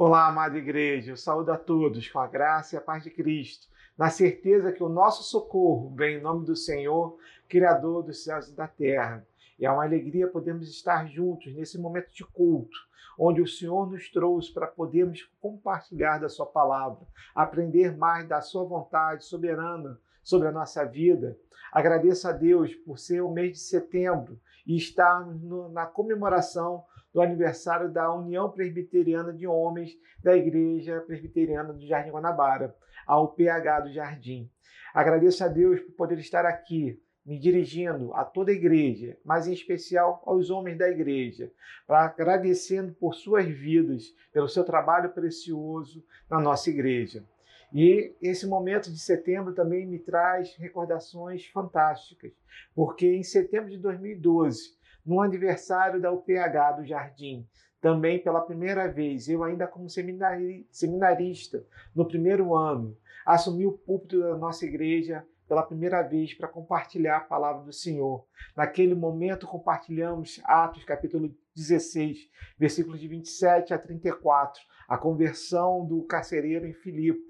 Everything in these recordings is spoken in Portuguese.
Olá, amada igreja, eu saúdo a todos com a graça e a paz de Cristo, na certeza que o nosso socorro vem em nome do Senhor, Criador dos céus e da terra. E é uma alegria podermos estar juntos nesse momento de culto, onde o Senhor nos trouxe para podermos compartilhar da Sua palavra, aprender mais da Sua vontade soberana sobre a nossa vida. Agradeço a Deus por ser o mês de setembro e estarmos na comemoração do aniversário da União Presbiteriana de Homens da Igreja Presbiteriana do Jardim Guanabara, a UPH do Jardim. Agradeço a Deus por poder estar aqui me dirigindo a toda a igreja, mas em especial aos homens da igreja, para agradecendo por suas vidas, pelo seu trabalho precioso na nossa igreja. E esse momento de setembro também me traz recordações fantásticas, porque em setembro de 2012, no aniversário da UPH do Jardim, também pela primeira vez, eu ainda como seminarista no primeiro ano, assumi o púlpito da nossa igreja pela primeira vez para compartilhar a palavra do Senhor. Naquele momento, compartilhamos Atos, capítulo 16, versículos de 27 a 34, a conversão do carcereiro em Filipe,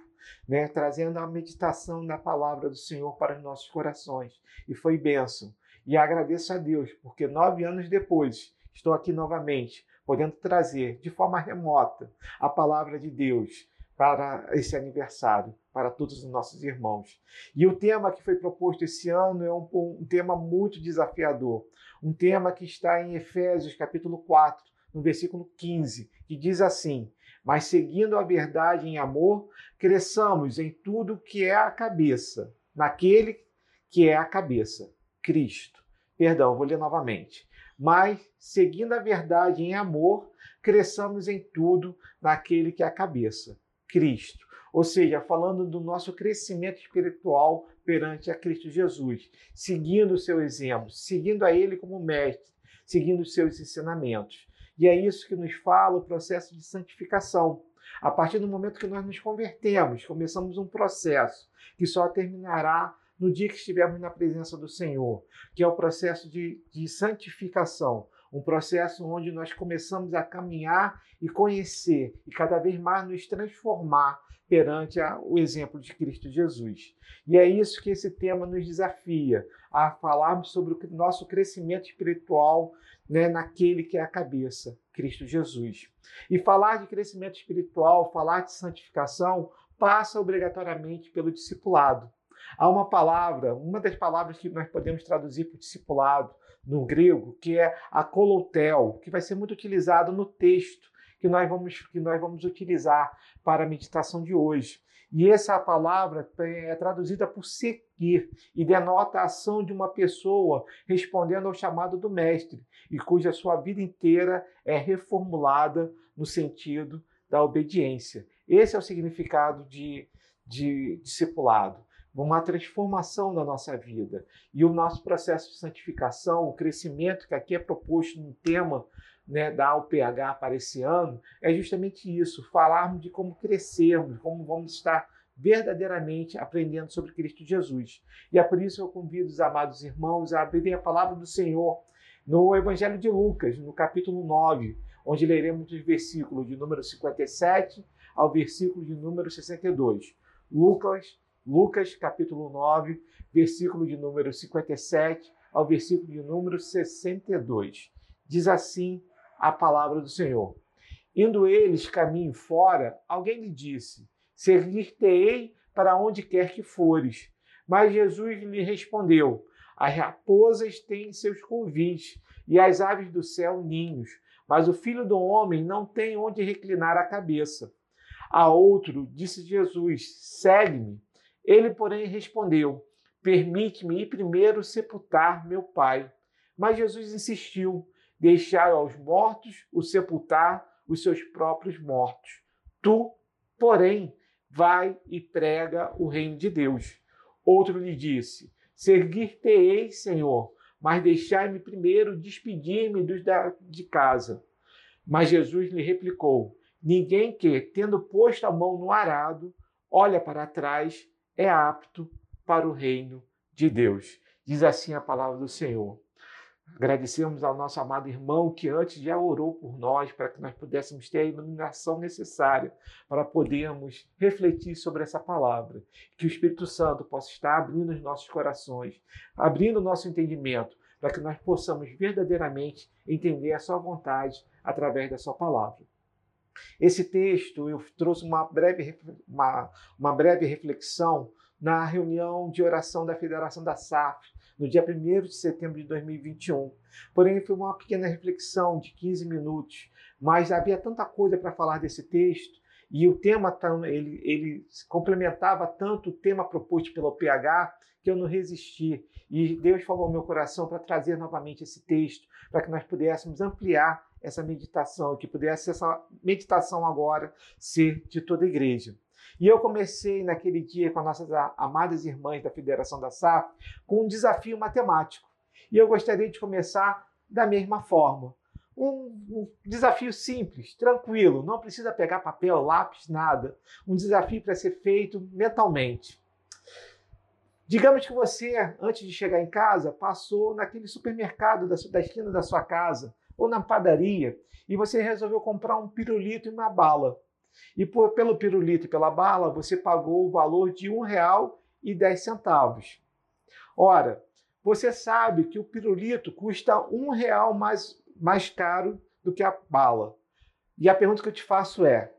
né, trazendo a meditação da palavra do Senhor para os nossos corações. E foi bênção. E agradeço a Deus, porque nove anos depois, estou aqui novamente, podendo trazer de forma remota a palavra de Deus para esse aniversário, para todos os nossos irmãos. E o tema que foi proposto esse ano é um, um, tema muito desafiador, um tema que está em Efésios capítulo 4, no versículo 15, que diz assim: Mas seguindo a verdade em amor, cresçamos em tudo que é a cabeça, naquele que é a cabeça, Cristo. Perdão, vou ler novamente. Mas seguindo a verdade em amor, cresçamos em tudo naquele que é a cabeça, Cristo. Ou seja, falando do nosso crescimento espiritual perante a Cristo Jesus, seguindo o seu exemplo, seguindo a Ele como mestre, seguindo os seus ensinamentos. E é isso que nos fala o processo de santificação. A partir do momento que nós nos convertemos, começamos um processo que só terminará no dia que estivermos na presença do Senhor, que é o processo de, de santificação, um processo onde nós começamos a caminhar e conhecer e cada vez mais nos transformar perante a, o exemplo de Cristo Jesus. E é isso que esse tema nos desafia, a falarmos sobre o nosso crescimento espiritual né, naquele que é a cabeça, Cristo Jesus. E falar de crescimento espiritual, falar de santificação, passa obrigatoriamente pelo discipulado. Há uma palavra, uma das palavras que nós podemos traduzir o discipulado no grego, que é a kolotel, que vai ser muito utilizado no texto que nós vamos, que nós vamos utilizar para a meditação de hoje. E essa palavra é traduzida por seguir e denota a ação de uma pessoa respondendo ao chamado do mestre e cuja sua vida inteira é reformulada no sentido da obediência. Esse é o significado de, de discipulado uma transformação da nossa vida. E o nosso processo de santificação, o crescimento que aqui é proposto no tema né, da UPH para esse ano, é justamente isso: falarmos de como crescermos, como vamos estar verdadeiramente aprendendo sobre Cristo Jesus. E é por isso que eu convido os amados irmãos a abrirem a palavra do Senhor no Evangelho de Lucas, no capítulo 9, onde leremos os versículos de número 57 ao versículo de número 62. Lucas Lucas capítulo 9, versículo de número 57 ao versículo de número 62. Diz assim a palavra do Senhor. Indo eles caminho fora, alguém lhe disse: Servir-te-ei para onde quer que fores. Mas Jesus lhe respondeu: As raposas têm seus convites e as aves do céu ninhos, mas o filho do homem não tem onde reclinar a cabeça. A outro disse Jesus: Segue-me. Ele, porém, respondeu: Permite-me ir primeiro sepultar meu pai. Mas Jesus insistiu: Deixai aos mortos o sepultar os seus próprios mortos. Tu, porém, vai e prega o reino de Deus. Outro lhe disse: Seguir-te-ei, Senhor, mas deixai-me primeiro despedir-me dos da, de casa. Mas Jesus lhe replicou: Ninguém que, tendo posto a mão no arado, olha para trás é apto para o reino de Deus. Diz assim a palavra do Senhor. Agradecemos ao nosso amado irmão que antes já orou por nós para que nós pudéssemos ter a iluminação necessária para podermos refletir sobre essa palavra. Que o Espírito Santo possa estar abrindo os nossos corações, abrindo o nosso entendimento, para que nós possamos verdadeiramente entender a Sua vontade através da Sua palavra. Esse texto eu trouxe uma breve, uma, uma breve reflexão na reunião de oração da Federação da SAF, no dia 1 de setembro de 2021. Porém, foi uma pequena reflexão de 15 minutos, mas havia tanta coisa para falar desse texto e o tema ele, ele complementava tanto o tema proposto pelo PH que eu não resisti. E Deus falou ao meu coração para trazer novamente esse texto, para que nós pudéssemos ampliar essa meditação, que pudesse essa meditação agora ser de toda a igreja. E eu comecei naquele dia com as nossas amadas irmãs da Federação da SAF com um desafio matemático. E eu gostaria de começar da mesma forma. Um, um, desafio simples, tranquilo, não precisa pegar papel, lápis, nada. Um desafio para ser feito mentalmente. Digamos que você, antes de chegar em casa, passou naquele supermercado da, da esquina da sua casa ou na padaria e você resolveu comprar um pirulito e uma bala. E por, pelo pirulito e pela bala, você pagou o valor de R$ 1,10. Ora, você sabe que o pirulito custa um real mais, mais caro do que a bala. E a pergunta que eu te faço é: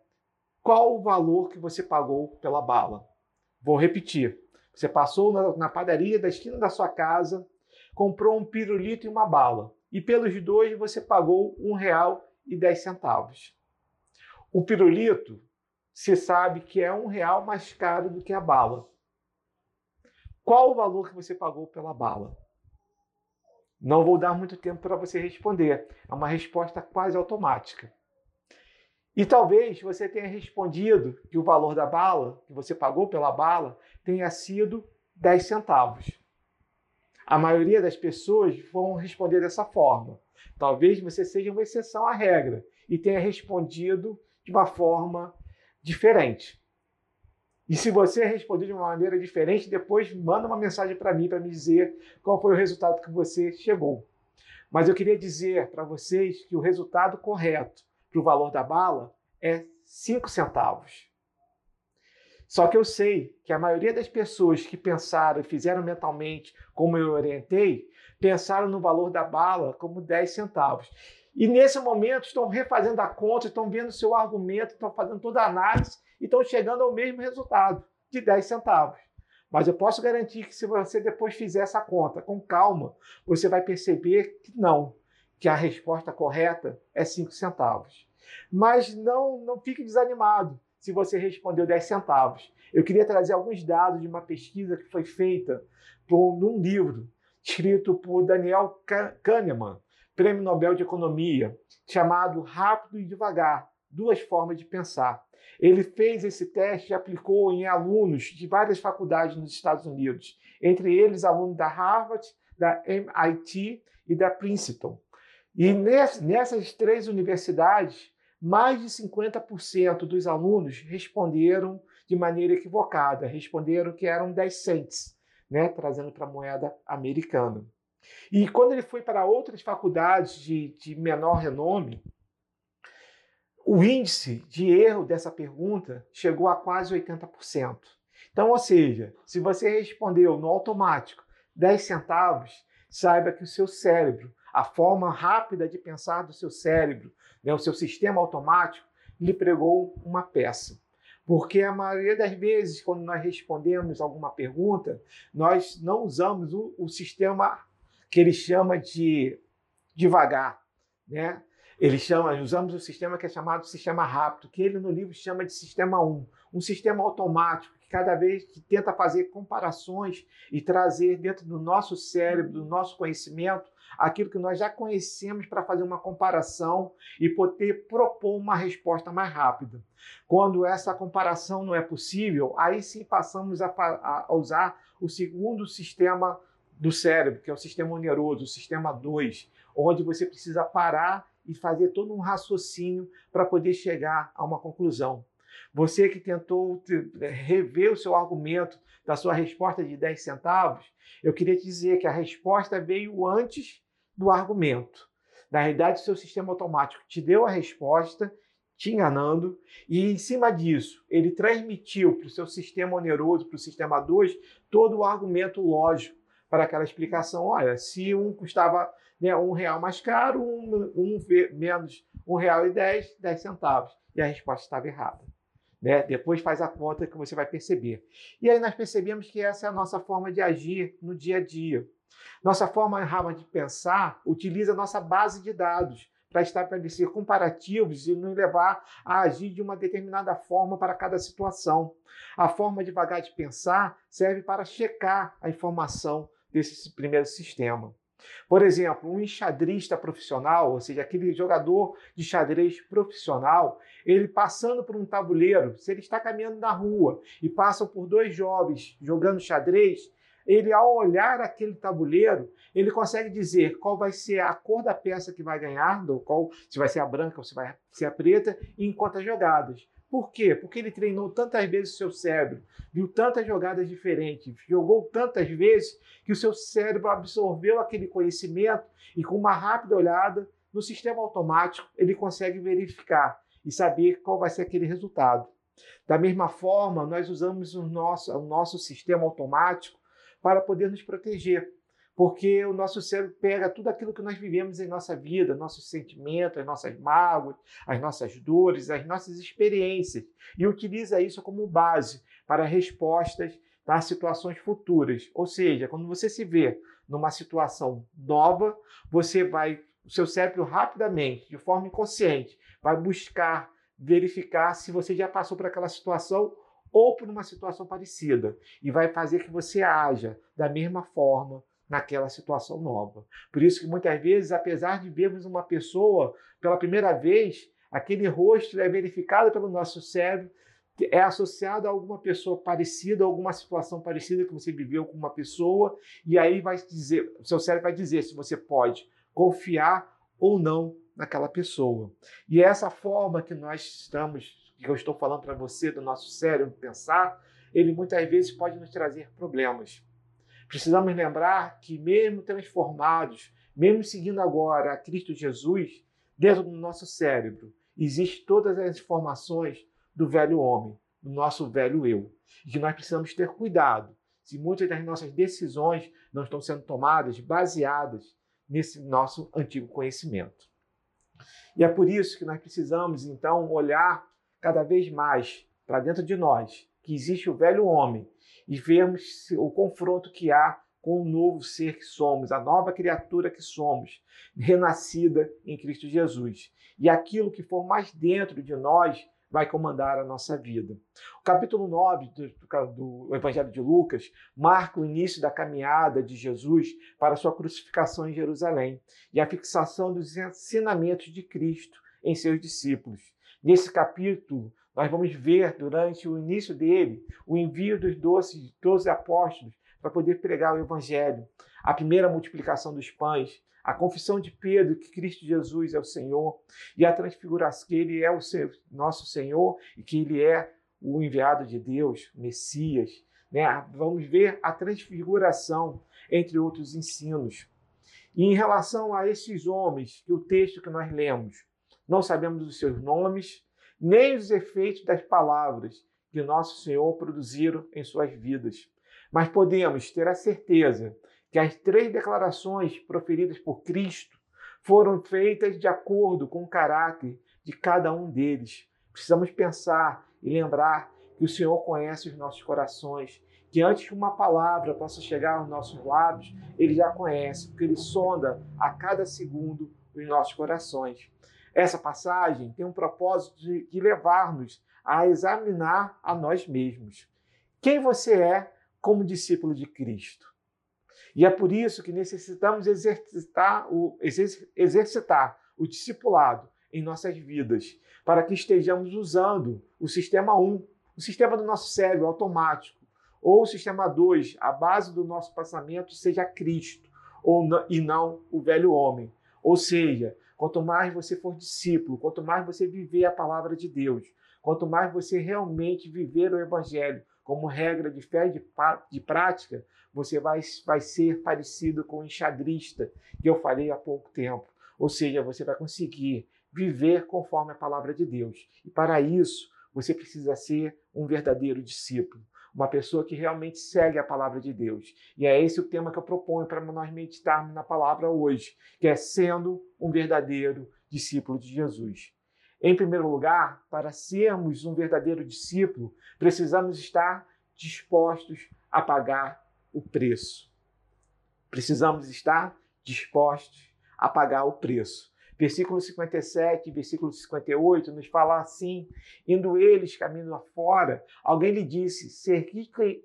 qual o valor que você pagou pela bala? Vou repetir. Você passou na, na padaria da esquina da sua casa, comprou um pirulito e uma bala. E pelos dois você pagou dez centavos. O pirulito se sabe que é um real mais caro do que a bala. Qual o valor que você pagou pela bala? Não vou dar muito tempo para você responder. É uma resposta quase automática. E talvez você tenha respondido que o valor da bala, que você pagou pela bala, tenha sido 10 centavos. A maioria das pessoas vão responder dessa forma. Talvez você seja uma exceção à regra e tenha respondido de uma forma diferente. E se você responder de uma maneira diferente, depois manda uma mensagem para mim para me dizer qual foi o resultado que você chegou. Mas eu queria dizer para vocês que o resultado correto para o valor da bala é 5 centavos. Só que eu sei que a maioria das pessoas que pensaram e fizeram mentalmente como eu orientei, pensaram no valor da bala como 10 centavos. E nesse momento estão refazendo a conta, estão vendo o seu argumento, estão fazendo toda a análise e estão chegando ao mesmo resultado, de 10 centavos. Mas eu posso garantir que se você depois fizer essa conta com calma, você vai perceber que não, que a resposta correta é 5 centavos. Mas não, não fique desanimado se você respondeu 10 centavos. Eu queria trazer alguns dados de uma pesquisa que foi feita por, num livro escrito por Daniel Kahneman, Prêmio Nobel de Economia, chamado Rápido e Devagar, duas formas de pensar. Ele fez esse teste e aplicou em alunos de várias faculdades nos Estados Unidos, entre eles alunos da Harvard, da MIT e da Princeton. E nessas três universidades, mais de 50% dos alunos responderam de maneira equivocada, responderam que eram 10 cents, né, trazendo para a moeda americana. E quando ele foi para outras faculdades de, de menor renome, o índice de erro dessa pergunta chegou a quase 80%. Então, ou seja, se você respondeu no automático 10 centavos, saiba que o seu cérebro, a forma rápida de pensar do seu cérebro, né, o seu sistema automático, lhe pregou uma peça. Porque a maioria das vezes, quando nós respondemos alguma pergunta, nós não usamos o, o sistema que ele chama de devagar, né? Ele chama, usamos o sistema que é chamado sistema rápido, que ele no livro chama de sistema 1, um sistema automático cada vez que tenta fazer comparações e trazer dentro do nosso cérebro, do nosso conhecimento, aquilo que nós já conhecemos para fazer uma comparação e poder propor uma resposta mais rápida. Quando essa comparação não é possível, aí sim passamos a, a usar o segundo sistema do cérebro, que é o sistema oneroso, o sistema 2, onde você precisa parar e fazer todo um raciocínio para poder chegar a uma conclusão. Você que tentou rever o seu argumento da sua resposta de 10 centavos, eu queria te dizer que a resposta veio antes do argumento. Na realidade, o seu sistema automático te deu a resposta, te enganando, e em cima disso, ele transmitiu para o seu sistema oneroso, para o sistema 2, todo o argumento lógico para aquela explicação. Olha, se um custava né, um real mais caro, um, um menos um real e dez, dez centavos. E a resposta estava errada. Né? Depois faz a conta que você vai perceber. E aí nós percebemos que essa é a nossa forma de agir no dia a dia. Nossa forma errada de pensar utiliza nossa base de dados para estabelecer comparativos e nos levar a agir de uma determinada forma para cada situação. A forma devagar de pensar serve para checar a informação desse primeiro sistema. Por exemplo, um enxadrista profissional, ou seja, aquele jogador de xadrez profissional, ele passando por um tabuleiro, se ele está caminhando na rua e passam por dois jovens jogando xadrez, ele ao olhar aquele tabuleiro, ele consegue dizer qual vai ser a cor da peça que vai ganhar, qual se vai ser a branca ou se vai ser a preta, em quantas jogadas. Por quê? Porque ele treinou tantas vezes o seu cérebro, viu tantas jogadas diferentes, jogou tantas vezes que o seu cérebro absorveu aquele conhecimento e com uma rápida olhada no sistema automático ele consegue verificar e saber qual vai ser aquele resultado. Da mesma forma, nós usamos o nosso, o nosso sistema automático para poder nos proteger porque o nosso cérebro pega tudo aquilo que nós vivemos em nossa vida, nossos sentimentos, as nossas mágoas, as nossas dores, as nossas experiências, e utiliza isso como base para respostas para situações futuras. Ou seja, quando você se vê numa situação nova, você vai, o seu cérebro rapidamente, de forma inconsciente, vai buscar verificar se você já passou por aquela situação ou por uma situação parecida e vai fazer que você haja da mesma forma naquela situação nova. Por isso que muitas vezes, apesar de vermos uma pessoa pela primeira vez, aquele rosto é verificado pelo nosso cérebro, é associado a alguma pessoa parecida, alguma situação parecida que você viveu com uma pessoa, e aí vai dizer, seu cérebro vai dizer se você pode confiar ou não naquela pessoa. E é essa forma que nós estamos, que eu estou falando para você do nosso cérebro pensar, ele muitas vezes pode nos trazer problemas. Precisamos lembrar que, mesmo transformados, mesmo seguindo agora a Cristo Jesus, dentro do nosso cérebro, existem todas as informações do velho homem, do nosso velho eu. E que nós precisamos ter cuidado se muitas das nossas decisões não estão sendo tomadas baseadas nesse nosso antigo conhecimento. E é por isso que nós precisamos, então, olhar cada vez mais para dentro de nós, que existe o velho homem e vemos o confronto que há com o novo ser que somos, a nova criatura que somos, renascida em Cristo Jesus. E aquilo que for mais dentro de nós vai comandar a nossa vida. O capítulo 9 do, do, Evangelho de Lucas marca o início da caminhada de Jesus para sua crucificação em Jerusalém e a fixação dos ensinamentos de Cristo em seus discípulos. Nesse capítulo, nós vamos ver durante o início dele o envio dos doze, doze apóstolos para poder pregar o evangelho, a primeira multiplicação dos pães, a confissão de Pedro que Cristo Jesus é o Senhor e a transfiguração que ele é o nosso Senhor e que ele é o enviado de Deus, Messias. Né? Vamos ver a transfiguração, entre outros ensinos. E em relação a esses homens, que o texto que nós lemos, não sabemos os seus nomes, nem os efeitos das palavras que nosso Senhor produziram em suas vidas. Mas podemos ter a certeza que as três declarações proferidas por Cristo foram feitas de acordo com o caráter de cada um deles. Precisamos pensar e lembrar que o Senhor conhece os nossos corações, que antes que uma palavra possa chegar aos nossos lábios, Ele já conhece, porque Ele sonda a cada segundo os nossos corações. Essa passagem tem um propósito de, levar-nos a examinar a nós mesmos. Quem você é como discípulo de Cristo? E é por isso que necessitamos exercitar o, exercitar o discipulado em nossas vidas, para que estejamos usando o sistema 1, o sistema do nosso cérebro automático, ou o sistema 2, a base do nosso pensamento seja Cristo, ou e não o velho homem. Ou seja, Quanto mais você for discípulo, quanto mais você viver a palavra de Deus, quanto mais você realmente viver o Evangelho como regra de fé e de, prática, você vai, vai ser parecido com o enxadrista, que eu falei há pouco tempo. Ou seja, você vai conseguir viver conforme a palavra de Deus. E para isso, você precisa ser um verdadeiro discípulo, uma pessoa que realmente segue a palavra de Deus. E é esse o tema que eu proponho para nós meditarmos na palavra hoje, que é sendo um verdadeiro discípulo de Jesus. Em primeiro lugar, para sermos um verdadeiro discípulo, precisamos estar dispostos a pagar o preço. Precisamos estar dispostos a pagar o preço. Versículo 57 versículo 58 nos fala assim: indo eles caminho afora, alguém lhe disse: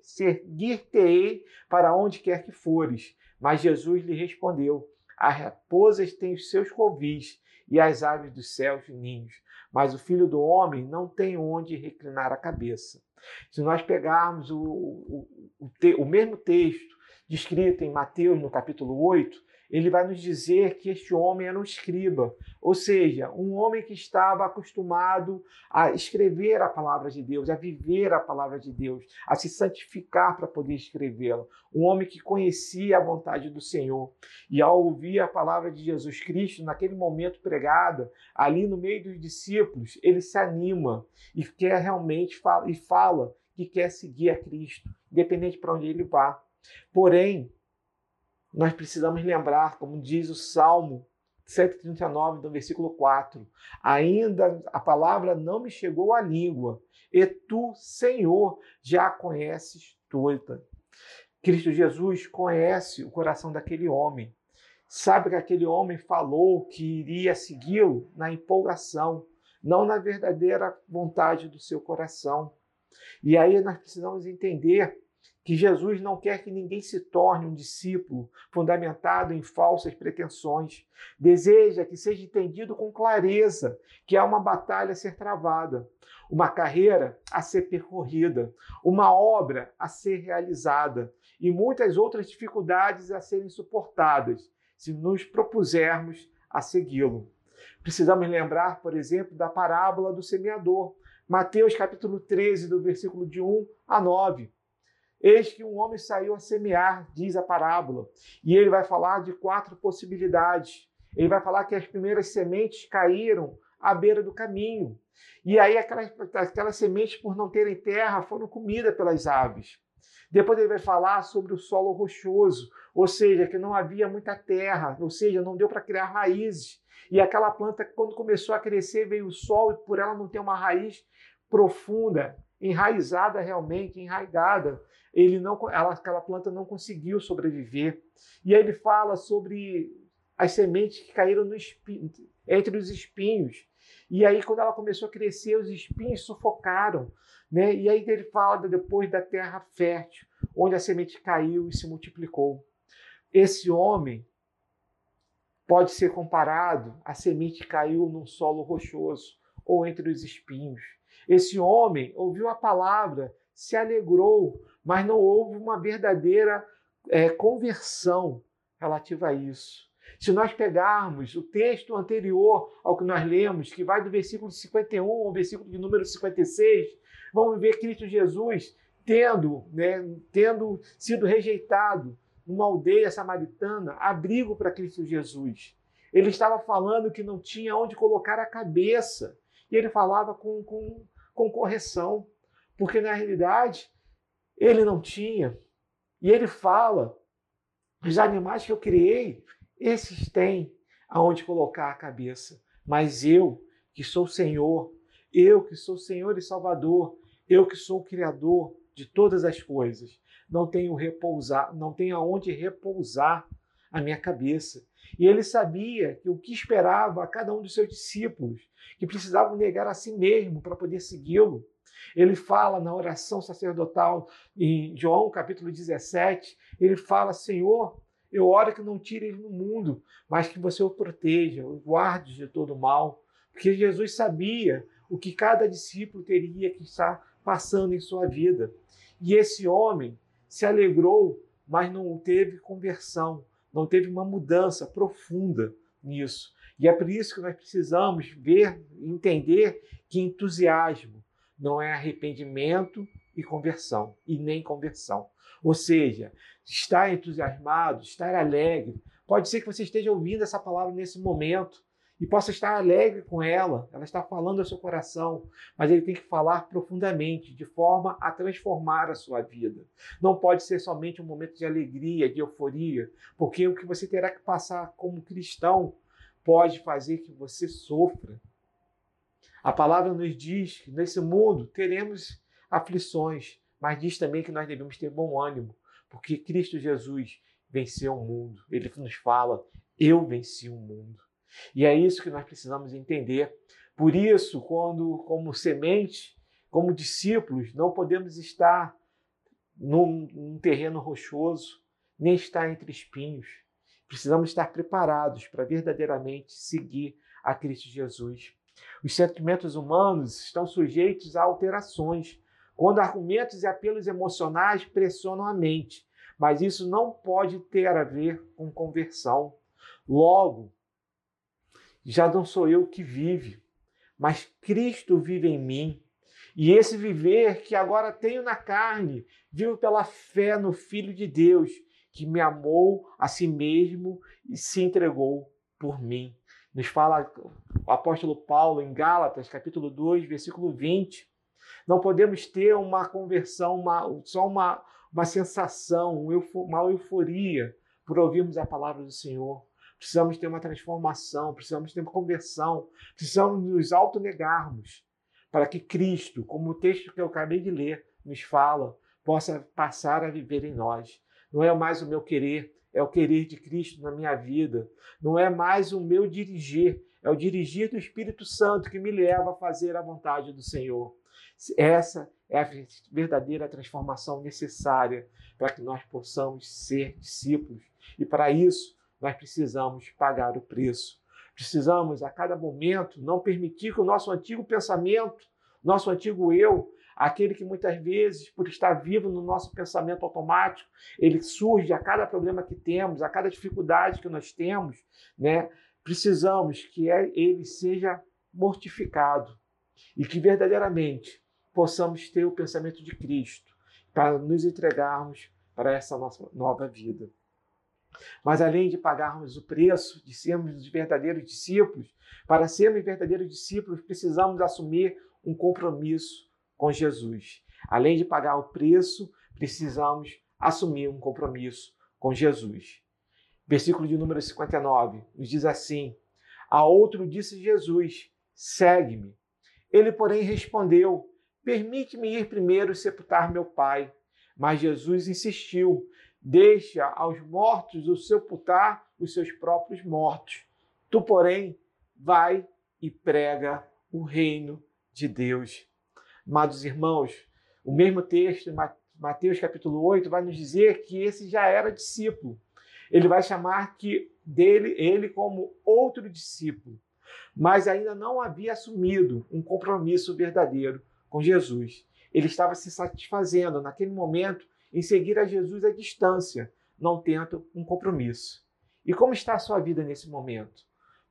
Seguir-te-ei para onde quer que fores. Mas Jesus lhe respondeu: As raposas têm os seus covis e as aves dos céus ninhos, mas o filho do homem não tem onde reclinar a cabeça. Se nós pegarmos o, o, o, o mesmo texto descrito em Mateus, no capítulo 8, ele vai nos dizer que este homem era um escriba, ou seja, um homem que estava acostumado a escrever a palavra de Deus, a viver a palavra de Deus, a se santificar para poder escrevê-la. Um homem que conhecia a vontade do Senhor. E ao ouvir a palavra de Jesus Cristo, naquele momento pregada, ali no meio dos discípulos, ele se anima e quer realmente fala, e fala que quer seguir a Cristo, independente para onde ele vá. Porém, nós precisamos lembrar, como diz o Salmo 139, do versículo 4, ainda a palavra não me chegou à língua, e tu, Senhor, já conheces toda. Cristo Jesus conhece o coração daquele homem. Sabe que aquele homem falou que iria segui-lo na empolgação, não na verdadeira vontade do seu coração. E aí nós precisamos entender que Jesus não quer que ninguém se torne um discípulo fundamentado em falsas pretensões. Deseja que seja entendido com clareza que há uma batalha a ser travada, uma carreira a ser percorrida, uma obra a ser realizada e muitas outras dificuldades a serem suportadas se nos propusermos a segui-lo. Precisamos lembrar, por exemplo, da parábola do semeador. Mateus capítulo 13, do versículo de 1 a 9 Eis que um homem saiu a semear, diz a parábola, e ele vai falar de quatro possibilidades. Ele vai falar que as primeiras sementes caíram à beira do caminho. E aí aquelas, aquelas sementes, por não terem terra, foram comidas pelas aves. Depois ele vai falar sobre o solo rochoso, ou seja, que não havia muita terra, ou seja, não deu para criar raízes. E aquela planta, quando começou a crescer, veio o sol e por ela não ter uma raiz profunda, enraizada realmente, enraigada, ele não, ela, aquela planta não conseguiu sobreviver. E aí ele fala sobre as sementes que caíram espinho, entre os espinhos. E aí, quando ela começou a crescer, os espinhos sufocaram. Né? E aí ele fala depois da terra fértil, onde a semente caiu e se multiplicou. Esse homem pode ser comparado à semente que caiu num solo rochoso ou entre os espinhos. Esse homem ouviu a palavra, se alegrou, mas não houve uma verdadeira é, conversão relativa a isso. Se nós pegarmos o texto anterior ao que nós lemos, que vai do versículo 51 ao versículo de número 56, vamos ver Cristo Jesus tendo, né, tendo sido rejeitado numa aldeia samaritana, abrigo para Cristo Jesus. Ele estava falando que não tinha onde colocar a cabeça. E ele falava com, com, com correção, porque na realidade ele não tinha. E ele fala: os animais que eu criei, esses têm aonde colocar a cabeça. Mas eu, que sou Senhor, eu que sou Senhor e Salvador, eu que sou o Criador de todas as coisas, não tenho repousar, não tenho aonde repousar a minha cabeça. E ele sabia que o que esperava a cada um dos seus discípulos, que precisavam negar a si mesmo para poder segui-lo. Ele fala na oração sacerdotal em João capítulo 17, ele fala: Senhor, eu oro que não tire ele do mundo, mas que você o proteja, o guarde de todo mal. Porque Jesus sabia o que cada discípulo teria que estar passando em sua vida. E esse homem se alegrou, mas não teve conversão, não teve uma mudança profunda nisso. E é por isso que nós precisamos ver, entender que entusiasmo, não é arrependimento e conversão, e nem conversão. Ou seja, estar entusiasmado, estar alegre. Pode ser que você esteja ouvindo essa palavra nesse momento e possa estar alegre com ela, ela está falando ao seu coração, mas ele tem que falar profundamente, de forma a transformar a sua vida. Não pode ser somente um momento de alegria, de euforia, porque o que você terá que passar como cristão pode fazer que você sofra. A palavra nos diz que nesse mundo teremos aflições, mas diz também que nós devemos ter bom ânimo, porque Cristo Jesus venceu o mundo. Ele nos fala: Eu venci o mundo. E é isso que nós precisamos entender. Por isso, quando, como semente, como discípulos, não podemos estar num, num terreno rochoso, nem estar entre espinhos. Precisamos estar preparados para verdadeiramente seguir a Cristo Jesus. Os sentimentos humanos estão sujeitos a alterações, quando argumentos e apelos emocionais pressionam a mente, mas isso não pode ter a ver com conversão. Logo, já não sou eu que vive, mas Cristo vive em mim. E esse viver que agora tenho na carne, vivo pela fé no Filho de Deus, que me amou a si mesmo e se entregou por mim. Nos fala o apóstolo Paulo em Gálatas, capítulo 2, versículo 20. Não podemos ter uma conversão, uma, só uma, uma sensação, uma euforia por ouvirmos a palavra do Senhor. Precisamos ter uma transformação, precisamos ter uma conversão, precisamos nos autonegarmos para que Cristo, como o texto que eu acabei de ler nos fala, possa passar a viver em nós. Não é mais o meu querer, é o querer de Cristo na minha vida. Não é mais o meu dirigir, é o dirigir do Espírito Santo que me leva a fazer a vontade do Senhor. Essa é a verdadeira transformação necessária para que nós possamos ser discípulos. E para isso, nós precisamos pagar o preço. Precisamos, a cada momento, não permitir que o nosso antigo pensamento, nosso antigo eu, aquele que muitas vezes, por estar vivo no nosso pensamento automático, ele surge a cada problema que temos, a cada dificuldade que nós temos, né? Precisamos que é, ele seja mortificado e que verdadeiramente possamos ter o pensamento de Cristo para nos entregarmos para essa nossa nova vida. Mas além de pagarmos o preço de sermos verdadeiros discípulos, para sermos verdadeiros discípulos, precisamos assumir um compromisso com Jesus. Além de pagar o preço, precisamos assumir um compromisso com Jesus. Versículo de número 59 nos diz assim: A outro disse Jesus: Segue-me. Ele, porém, respondeu: Permite-me ir primeiro sepultar meu pai. Mas Jesus insistiu: deixa aos mortos o sepultar os seus próprios mortos. Tu, porém, vai e prega o reino de Deus. Amados irmãos, o mesmo texto, Mateus capítulo 8, vai nos dizer que esse já era discípulo. Ele vai chamar que dele ele como outro discípulo, mas ainda não havia assumido um compromisso verdadeiro com Jesus. Ele estava se satisfazendo naquele momento em seguir a Jesus à distância, não tendo um compromisso. E como está a sua vida nesse momento?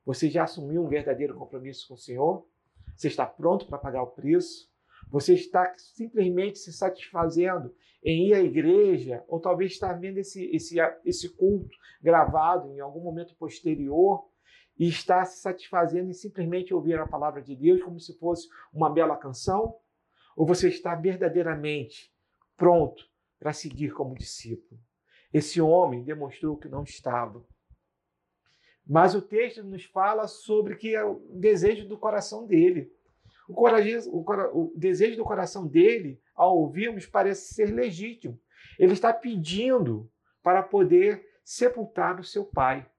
Você já assumiu um verdadeiro compromisso com o Senhor? Você está pronto para pagar o preço? Você está simplesmente se satisfazendo em ir à igreja, ou talvez está vendo esse, esse, esse culto gravado em algum momento posterior e está se satisfazendo em simplesmente ouvir a palavra de Deus como se fosse uma bela canção? Ou você está verdadeiramente pronto para seguir como discípulo. Esse homem demonstrou que não estava. Mas o texto nos fala sobre que é o desejo do coração dele. O, o, o desejo do coração dele, ao ouvirmos, parece ser legítimo. Ele está pedindo para poder sepultar o seu pai.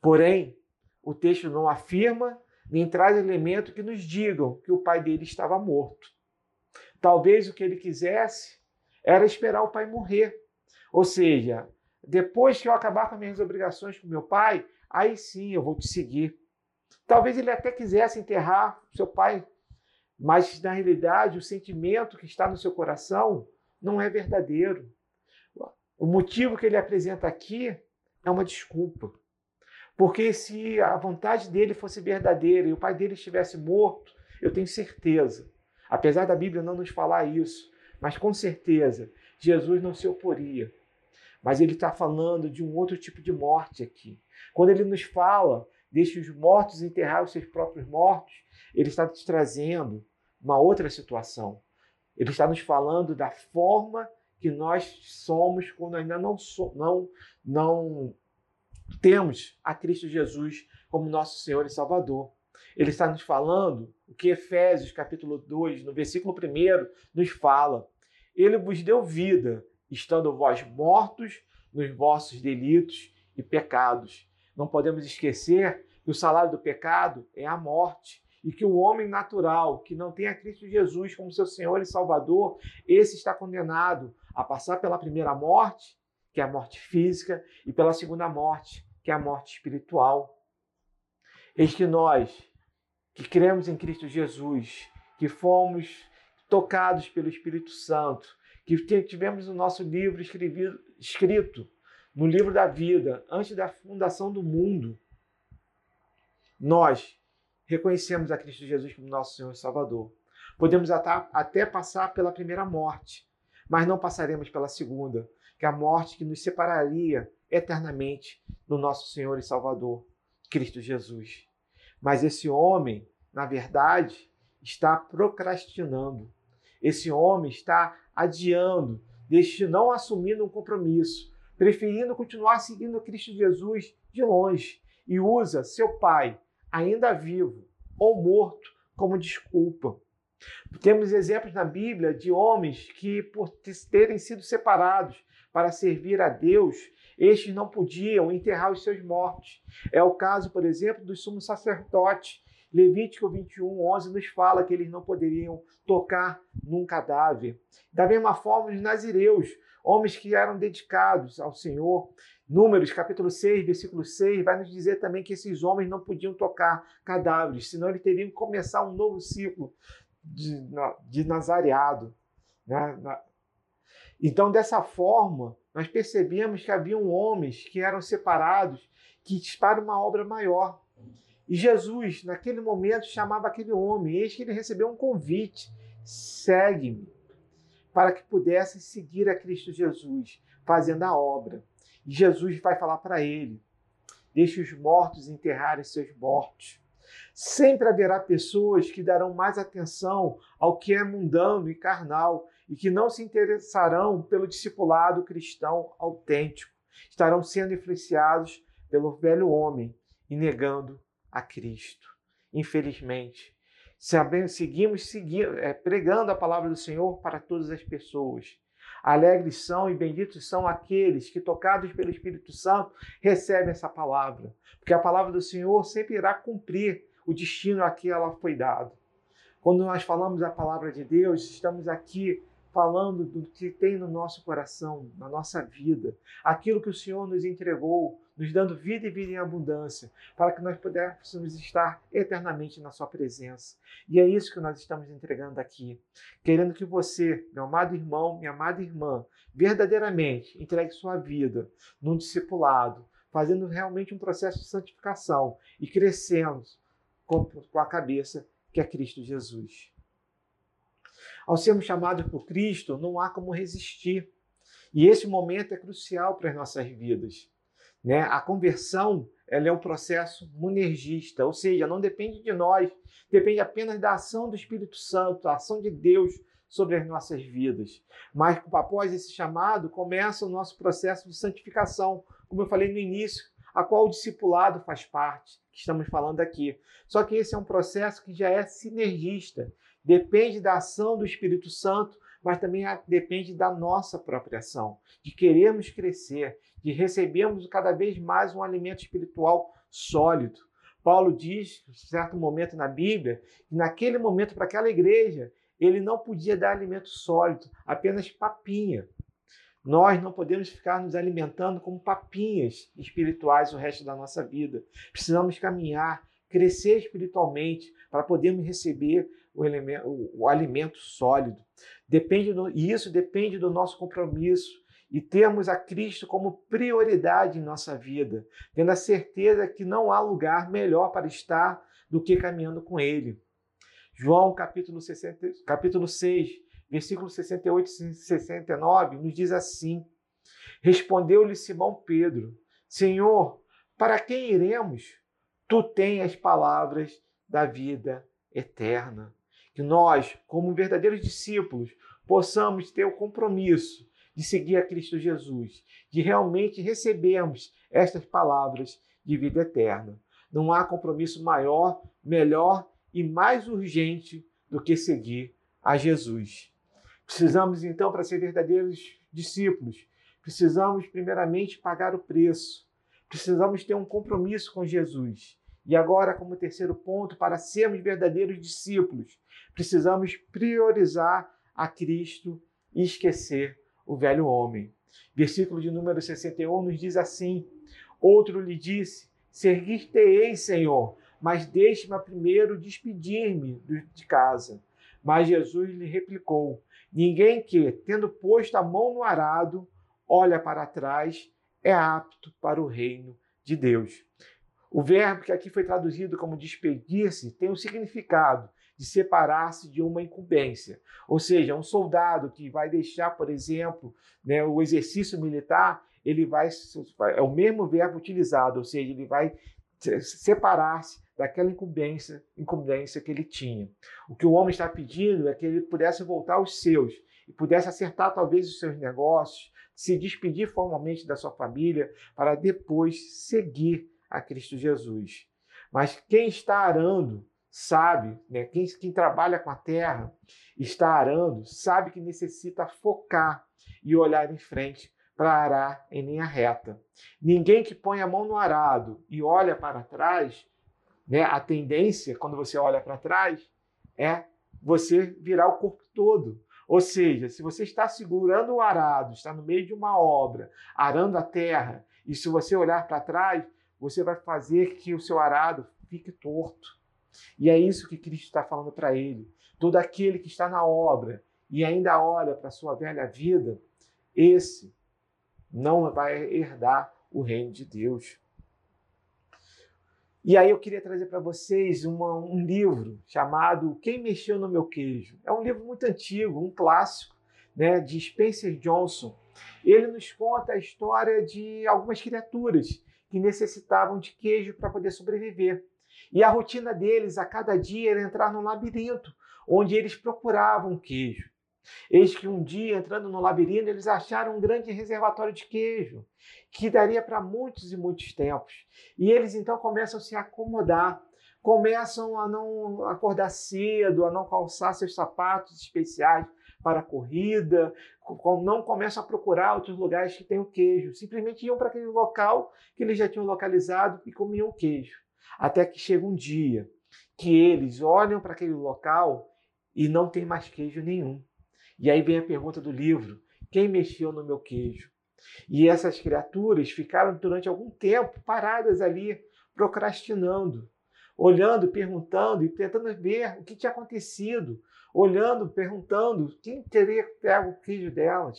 Porém, o texto não afirma nem traz elemento que nos digam que o pai dele estava morto. Talvez o que ele quisesse era esperar o pai morrer. Ou seja, depois que eu acabar com as minhas obrigações com meu pai, aí sim eu vou te seguir. Talvez ele até quisesse enterrar seu pai, mas na realidade o sentimento que está no seu coração não é verdadeiro. O motivo que ele apresenta aqui é uma desculpa. Porque se a vontade dele fosse verdadeira e o pai dele estivesse morto, eu tenho certeza, apesar da Bíblia não nos falar isso, Mas com certeza, Jesus não se oporia. Mas ele está falando de um outro tipo de morte aqui. Quando ele nos fala, deixe os mortos enterrar os seus próprios mortos, ele está nos trazendo uma outra situação. Ele está nos falando da forma que nós somos quando ainda não, so, não, não temos a Cristo Jesus como nosso Senhor e Salvador. Ele está nos falando o que Efésios capítulo 2, no versículo 1, nos fala. Ele vos deu vida, estando vós mortos nos vossos delitos e pecados. Não podemos esquecer que o salário do pecado é a morte e que o homem natural, que não tem a Cristo Jesus como seu Senhor e Salvador, esse está condenado a passar pela primeira morte, que é a morte física, e pela segunda morte, que é a morte espiritual. Eis que nós, que cremos em Cristo Jesus, que fomos tocados pelo Espírito Santo, que tivemos o nosso livro escrevido, escrito no livro da vida, antes da fundação do mundo, nós reconhecemos a Cristo Jesus como nosso Senhor e Salvador. Podemos até passar pela primeira morte, mas não passaremos pela segunda, que é a morte que nos separaria eternamente do nosso Senhor e Salvador, Cristo Jesus. Mas esse homem, na verdade, está procrastinando. Esse homem está adiando, deixando, não assumindo um compromisso, preferindo continuar seguindo Cristo Jesus de longe e usa seu pai ainda vivo ou morto, como desculpa. Temos exemplos na Bíblia de homens que, por terem sido separados para servir a Deus, estes não podiam enterrar os seus mortos. É o caso, por exemplo, dos sumos sacerdotes. Levítico 21, 11 nos fala que eles não poderiam tocar num cadáver. Da mesma forma, os nazireus, homens que eram dedicados ao Senhor, Números, capítulo 6, versículo 6, vai nos dizer também que esses homens não podiam tocar cadáveres, senão eles teriam que começar um novo ciclo de, de nazareado. Né? Então, dessa forma, nós percebemos que haviam homens que eram separados que para uma obra maior. E Jesus, naquele momento, chamava aquele homem, eis que ele recebeu um convite: segue-me, para que pudesse seguir a Cristo Jesus, fazendo a obra. E Jesus vai falar para ele: deixe os mortos enterrarem seus mortos. Sempre haverá pessoas que darão mais atenção ao que é mundano e carnal e que não se interessarão pelo discipulado cristão autêntico. Estarão sendo influenciados pelo velho homem e negando a Cristo. Infelizmente, seguimos seguindo, é, pregando a palavra do Senhor para todas as pessoas, Alegres são e benditos são aqueles que, tocados pelo Espírito Santo, recebem essa palavra, porque a palavra do Senhor sempre irá cumprir o destino a que ela foi dada. Quando nós falamos a palavra de Deus, estamos aqui falando do que tem no nosso coração, na nossa vida, aquilo que o Senhor nos entregou, nos dando vida e vida em abundância, para que nós pudéssemos estar eternamente na Sua presença. E é isso que nós estamos entregando aqui, querendo que você, meu amado irmão, minha amada irmã, verdadeiramente entregue sua vida num discipulado, fazendo realmente um processo de santificação e crescendo com, com a cabeça que é Cristo Jesus. Ao sermos chamados por Cristo, não há como resistir. E esse momento é crucial para as nossas vidas. Né? A conversão ela é um processo monergista, ou seja, não depende de nós, depende apenas da ação do Espírito Santo, da ação de Deus sobre as nossas vidas. Mas após esse chamado, começa o nosso processo de santificação, como eu falei no início, a qual o discipulado faz parte, que estamos falando aqui. Só que esse é um processo que já é sinergista, depende da ação do Espírito Santo, mas também depende da nossa própria ação, de querermos crescer, de recebermos cada vez mais um alimento espiritual sólido. Paulo diz, em certo momento na Bíblia, que naquele momento, para aquela igreja, ele não podia dar alimento sólido, apenas papinha. Nós não podemos ficar nos alimentando como papinhas espirituais o resto da nossa vida. Precisamos caminhar, crescer espiritualmente para podermos receber o, elemento, o, o alimento sólido. Depende do, e isso depende do nosso compromisso e termos a Cristo como prioridade em nossa vida, tendo a certeza que não há lugar melhor para estar do que caminhando com Ele. João capítulo, 60, capítulo 6, versículo 68 e 69, nos diz assim: Respondeu-lhe Simão Pedro: Senhor, para quem iremos? Tu tens as palavras da vida eterna. Que nós, como verdadeiros discípulos, possamos ter o compromisso de seguir a Cristo Jesus, de realmente recebermos estas palavras de vida eterna. Não há compromisso maior, melhor e mais urgente do que seguir a Jesus. Precisamos então, para ser verdadeiros discípulos, precisamos primeiramente pagar o preço. Precisamos ter um compromisso com Jesus. E agora, como terceiro ponto, para sermos verdadeiros discípulos, precisamos priorizar a Cristo e esquecer o velho homem. Versículo de número 61 nos diz assim: Outro lhe disse: Seguir-te-ei, Senhor, mas deixe-me primeiro despedir-me de casa. Mas Jesus lhe replicou: Ninguém que, tendo posto a mão no arado, olha para trás, é apto para o reino de Deus. O verbo que aqui foi traduzido como despedir-se tem o significado de separar-se de uma incumbência. Ou seja, um soldado que vai deixar, por exemplo, né, o exercício militar, ele vai é o mesmo verbo utilizado, ou seja, ele vai separar-se daquela incumbência, incumbência que ele tinha. O que o homem está pedindo é que ele pudesse voltar aos seus e pudesse acertar talvez os seus negócios, se despedir formalmente da sua família para depois seguir a Cristo Jesus. Mas quem está arando sabe, né? quem, quem trabalha com a terra está arando, sabe que necessita focar e olhar em frente para arar em linha reta. Ninguém que põe a mão no arado e olha para trás, né? a tendência, quando você olha para trás, é você virar o corpo todo. Ou seja, se você está segurando o arado, está no meio de uma obra, arando a terra, e se você olhar para trás, você vai fazer que o seu arado fique torto. E é isso que Cristo está falando para ele. Todo aquele que está na obra e ainda olha para a sua velha vida, esse não vai herdar o reino de Deus. E aí eu queria trazer para vocês uma, um livro chamado Quem Mexeu no Meu Queijo. É um livro muito antigo, um clássico, né, de Spencer Johnson. Ele nos conta a história de algumas criaturas que necessitavam de queijo para poder sobreviver. E a rotina deles a cada dia era entrar num labirinto, onde eles procuravam queijo. Eis que um dia, entrando no labirinto, eles acharam um grande reservatório de queijo, que daria para muitos e muitos tempos. E eles então começam a se acomodar, começam a não acordar cedo, a não calçar seus sapatos especiais para a corrida, não começam a procurar outros lugares que tenham queijo. Simplesmente iam para aquele local que eles já tinham localizado e comiam queijo. Até que chega um dia que eles olham para aquele local e não tem mais queijo nenhum. E aí vem a pergunta do livro: quem mexeu no meu queijo? E essas criaturas ficaram durante algum tempo paradas ali, procrastinando, olhando, perguntando e tentando ver o que tinha acontecido, olhando, perguntando quem teria pego o queijo delas.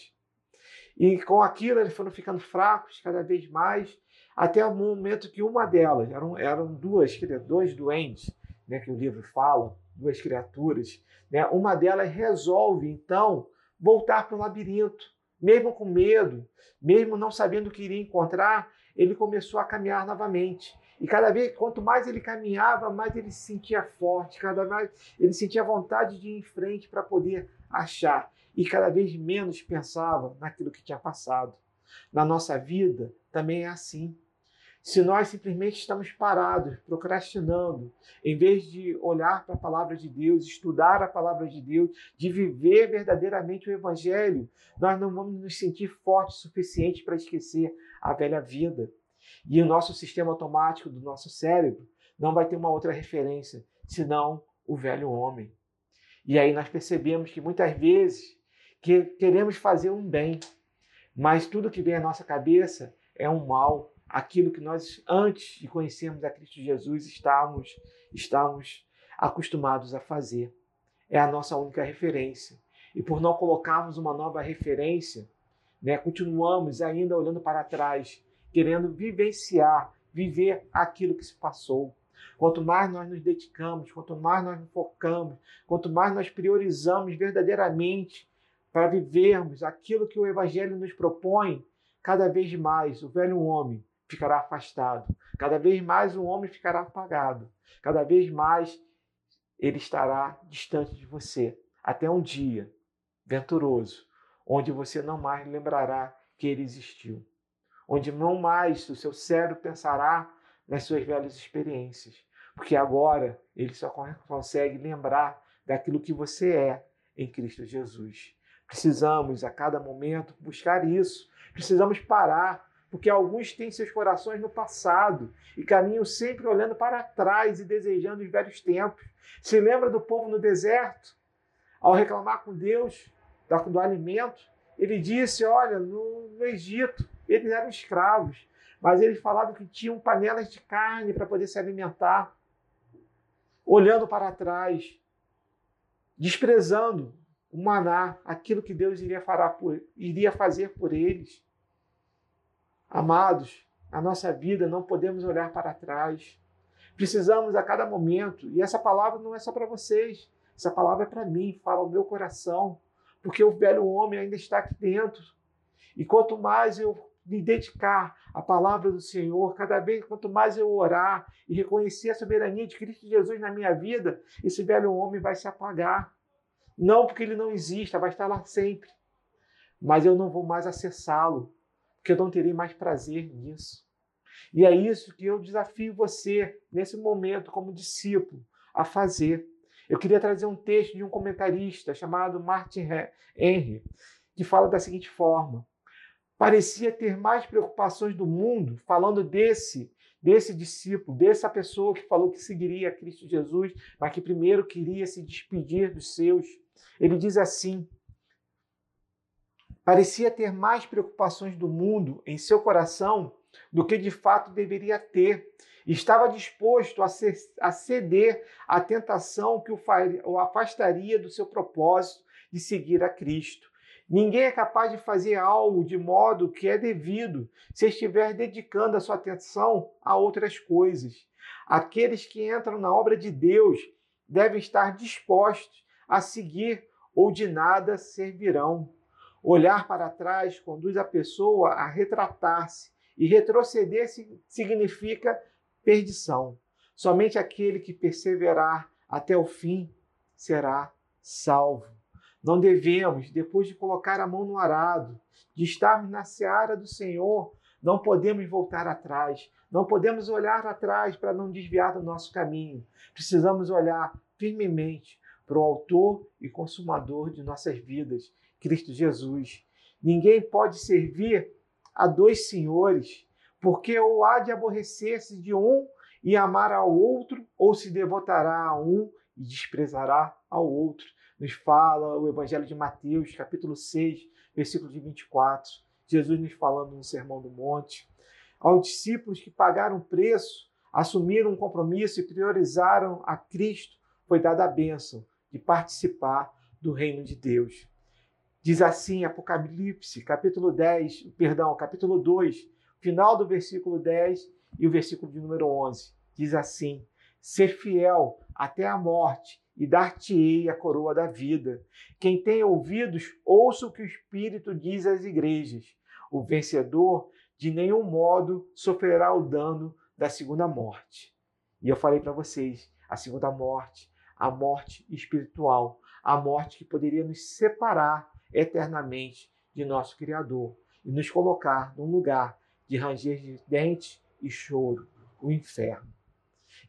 E com aquilo eles foram ficando fracos cada vez mais, até o momento que uma delas, eram, eram duas, dois doentes, né, que o livro fala, duas criaturas, né, uma delas resolve então voltar para o labirinto, mesmo com medo, mesmo não sabendo o que iria encontrar, ele começou a caminhar novamente. E cada vez, quanto mais ele caminhava, mais ele se sentia forte, cada vez ele sentia vontade de ir em frente para poder achar. E cada vez menos pensava naquilo que tinha passado. Na nossa vida também é assim. Se nós simplesmente estamos parados, procrastinando, em vez de olhar para a palavra de Deus, estudar a palavra de Deus, de viver verdadeiramente o Evangelho, nós não vamos nos sentir fortes o suficiente para esquecer a velha vida. E o nosso sistema automático do nosso cérebro não vai ter uma outra referência senão o velho homem. E aí nós percebemos que muitas vezes que queremos fazer um bem, mas tudo que vem à nossa cabeça é um mal, aquilo que nós antes de conhecermos a Cristo Jesus estávamos estávamos acostumados a fazer. É a nossa única referência. E por não colocarmos uma nova referência, né, continuamos ainda olhando para trás querendo vivenciar, viver aquilo que se passou. Quanto mais nós nos dedicamos, quanto mais nós nos focamos, quanto mais nós priorizamos verdadeiramente para vivermos aquilo que o Evangelho nos propõe, cada vez mais o velho homem ficará afastado, cada vez mais o homem ficará apagado, cada vez mais ele estará distante de você, até um dia venturoso, onde você não mais lembrará que ele existiu, onde não mais o seu cérebro pensará nas suas velhas experiências, porque agora ele só consegue lembrar daquilo que você é em Cristo Jesus. Precisamos a cada momento buscar isso, precisamos parar, porque alguns têm seus corações no passado e caminham sempre olhando para trás e desejando os velhos tempos. Se lembra do povo no deserto? Ao reclamar com Deus do alimento, ele disse: Olha, no, Egito eles eram escravos, mas eles falavam que tinham panelas de carne para poder se alimentar, olhando para trás, desprezando o maná, aquilo que Deus iria, por, iria fazer por eles. Amados, a nossa vida não podemos olhar para trás. Precisamos a cada momento, e essa palavra não é só para vocês, essa palavra é para mim, fala o meu coração porque o velho homem ainda está aqui dentro. E quanto mais eu me dedicar à palavra do Senhor, cada vez quanto mais eu orar e reconhecer a soberania de Cristo Jesus na minha vida, esse velho homem vai se apagar. Não porque ele não exista, vai estar lá sempre. Mas eu não vou mais acessá-lo, porque eu não terei mais prazer nisso. E é isso que eu desafio você, nesse momento, como discípulo, a fazer. Eu queria trazer um texto de um comentarista chamado Martin Henry, que fala da seguinte forma: parecia ter mais preocupações do mundo, falando desse desse discípulo, dessa pessoa que falou que seguiria Cristo Jesus, mas que primeiro queria se despedir dos seus. Ele diz assim: parecia ter mais preocupações do mundo em seu coração do que de fato deveria ter, Estava disposto a ceder à tentação que o afastaria do seu propósito de seguir a Cristo. Ninguém é capaz de fazer algo de modo que é devido se estiver dedicando a sua atenção a outras coisas. Aqueles que entram na obra de Deus devem estar dispostos a seguir ou de nada servirão. Olhar para trás conduz a pessoa a retratar-se, e retroceder significa perdição. Somente aquele que perseverar até o fim será salvo. Não devemos, depois de colocar a mão no arado, de estarmos na seara do Senhor, não podemos voltar atrás, não podemos olhar atrás para não desviar do nosso caminho. Precisamos olhar firmemente para o Autor e Consumador de nossas vidas, Cristo Jesus. Ninguém pode servir a dois senhores, porque ou há de aborrecer-se de um e amar ao outro, ou se devotará a um e desprezará ao outro. Nos fala o Evangelho de Mateus, capítulo 6, versículo de 24. Jesus nos falando no Sermão do Monte. Aos discípulos que pagaram preço, assumiram um compromisso e priorizaram a Cristo, foi dada a bênção de participar do reino de Deus. Diz assim Apocalipse, capítulo 10, perdão, capítulo 2, final do versículo 10 e o versículo de número 11. Diz assim: Ser fiel até a morte e dar-te-ei a coroa da vida. Quem tem ouvidos, ouça o que o Espírito diz às igrejas. O vencedor de nenhum modo sofrerá o dano da segunda morte. E eu falei para vocês, a segunda morte, a morte espiritual, a morte que poderia nos separar eternamente de nosso Criador e nos colocar num lugar de ranger de dentes e choro, o inferno.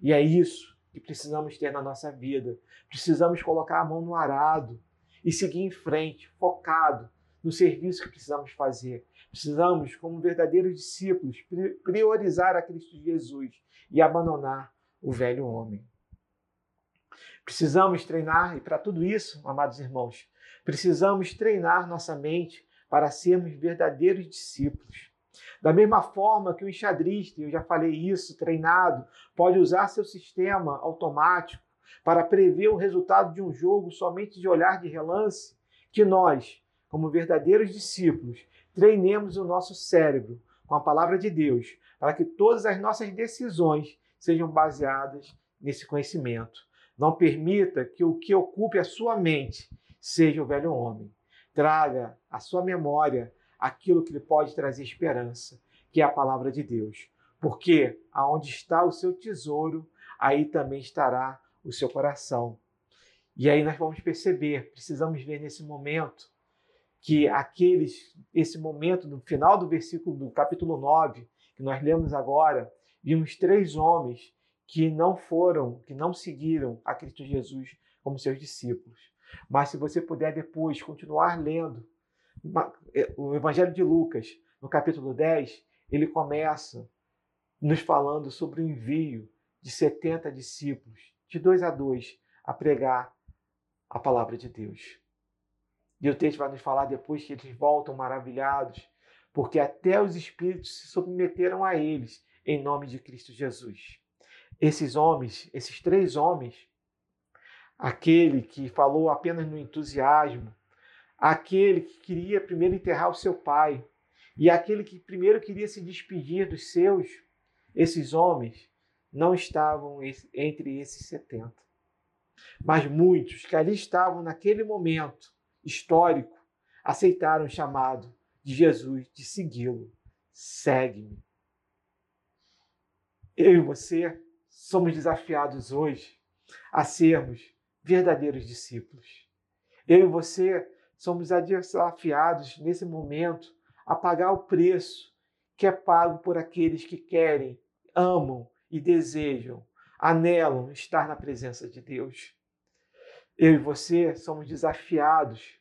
E é isso que precisamos ter na nossa vida. Precisamos colocar a mão no arado e seguir em frente, focado no serviço que precisamos fazer. Precisamos, como verdadeiros discípulos, priorizar a Cristo Jesus e abandonar o velho homem. Precisamos treinar, e para tudo isso, amados irmãos, precisamos treinar nossa mente para sermos verdadeiros discípulos. Da mesma forma que o enxadrista, eu já falei isso, treinado, pode usar seu sistema automático para prever o resultado de um jogo somente de olhar de relance, que nós, como verdadeiros discípulos, treinemos o nosso cérebro com a palavra de Deus, para que todas as nossas decisões sejam baseadas nesse conhecimento. Não permita que o que ocupe a sua mente seja o velho homem. Traga à sua memória aquilo que lhe pode trazer esperança, que é a palavra de Deus. Porque aonde está o seu tesouro, aí também estará o seu coração. E aí nós vamos perceber, precisamos ver nesse momento que aqueles, esse momento no final do versículo do capítulo 9, que nós lemos agora, vimos três homens que não foram, que não seguiram a Cristo Jesus como seus discípulos. Mas se você puder depois continuar lendo o Evangelho de Lucas, no capítulo 10, ele começa nos falando sobre o envio de 70 discípulos, de dois a dois, a pregar a palavra de Deus. E o texto vai nos falar depois que eles voltam maravilhados, porque até os espíritos se submeteram a eles em nome de Cristo Jesus. Esses homens, esses três homens, aquele que falou apenas no entusiasmo, aquele que queria primeiro enterrar o seu pai e aquele que primeiro queria se despedir dos seus, esses homens não estavam entre esses setenta. Mas muitos que ali estavam naquele momento histórico aceitaram o chamado de Jesus de segui-lo. Segue-me. Eu e você somos desafiados hoje a sermos verdadeiros discípulos. Eu e você somos desafiados nesse momento a pagar o preço que é pago por aqueles que querem, amam e desejam, anelam estar na presença de Deus. Eu e você somos desafiados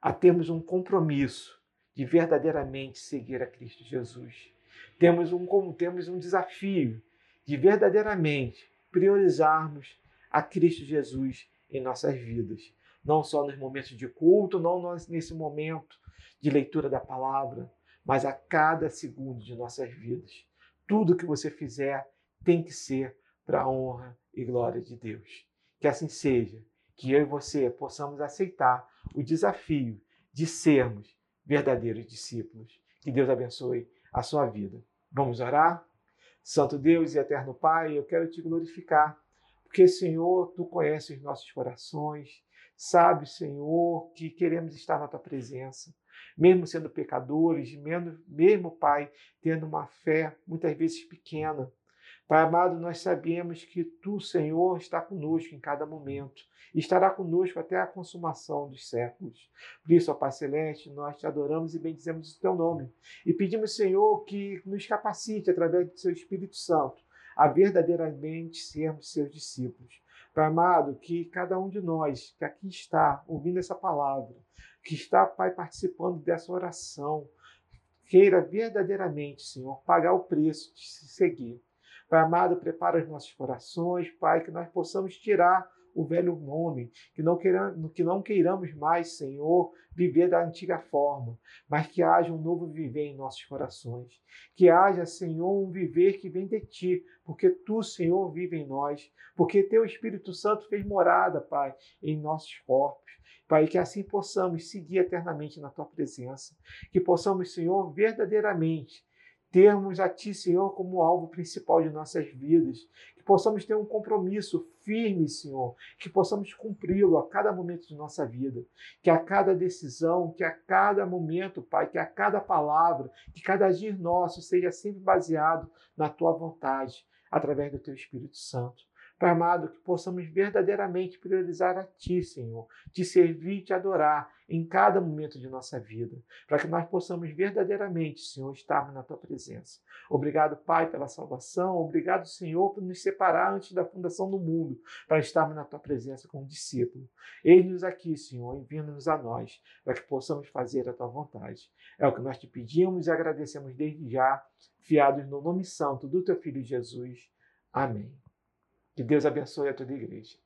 a termos um compromisso de verdadeiramente seguir a Cristo Jesus. Temos um, temos um desafio de verdadeiramente priorizarmos a Cristo Jesus em nossas vidas. Não só nos momentos de culto, não nesse momento de leitura da palavra, mas a cada segundo de nossas vidas. Tudo que você fizer tem que ser para a honra e glória de Deus. Que assim seja que eu e você possamos aceitar o desafio de sermos verdadeiros discípulos. Que Deus abençoe a sua vida. Vamos orar? Santo Deus e eterno Pai, eu quero te glorificar, porque, Senhor, tu conheces os nossos corações, sabe, Senhor, que queremos estar na tua presença, mesmo sendo pecadores, mesmo, mesmo Pai, tendo uma fé muitas vezes pequena. Pai amado, nós sabemos que tu, Senhor, está conosco em cada momento estará conosco até a consumação dos séculos. Por isso, ó Pai Celeste, nós te adoramos e bendizemos o teu nome. E pedimos, Senhor, que nos capacite, através do seu Espírito Santo, a verdadeiramente sermos seus discípulos. Pai amado, que cada um de nós que aqui está ouvindo essa palavra, que está, Pai, participando dessa oração, queira verdadeiramente, Senhor, pagar o preço de se seguir. Pai amado, prepara os nossos corações, Pai, que nós possamos tirar o velho homem, que não, queiramos, que não queiramos mais, Senhor, viver da antiga forma, mas que haja um novo viver em nossos corações. Que haja, Senhor, um viver que vem de Ti, porque Tu, Senhor, vive em nós, porque Teu Espírito Santo fez morada, Pai, em nossos corpos. Pai, que assim possamos seguir eternamente na Tua presença, que possamos, Senhor, verdadeiramente termos a Ti, Senhor, como alvo principal de nossas vidas, que possamos ter um compromisso firme, Senhor, que possamos cumpri-lo a cada momento de nossa vida, que a cada decisão, que a cada momento, Pai, que a cada palavra, que cada agir nosso seja sempre baseado na Tua vontade, através do Teu Espírito Santo. Pai amado, que possamos verdadeiramente priorizar a Ti, Senhor, te servir e te adorar em cada momento de nossa vida, para que nós possamos verdadeiramente, Senhor, estarmos na Tua presença. Obrigado, Pai, pela salvação. Obrigado, Senhor, por nos separar antes da fundação do mundo, para estarmos na Tua presença como discípulo. Eis-nos aqui, Senhor, enviando-nos a nós, para que possamos fazer a Tua vontade. É o que nós te pedimos e agradecemos desde já, fiados no nome santo do Teu Filho Jesus. Amém. Que Deus abençoe a toda a igreja.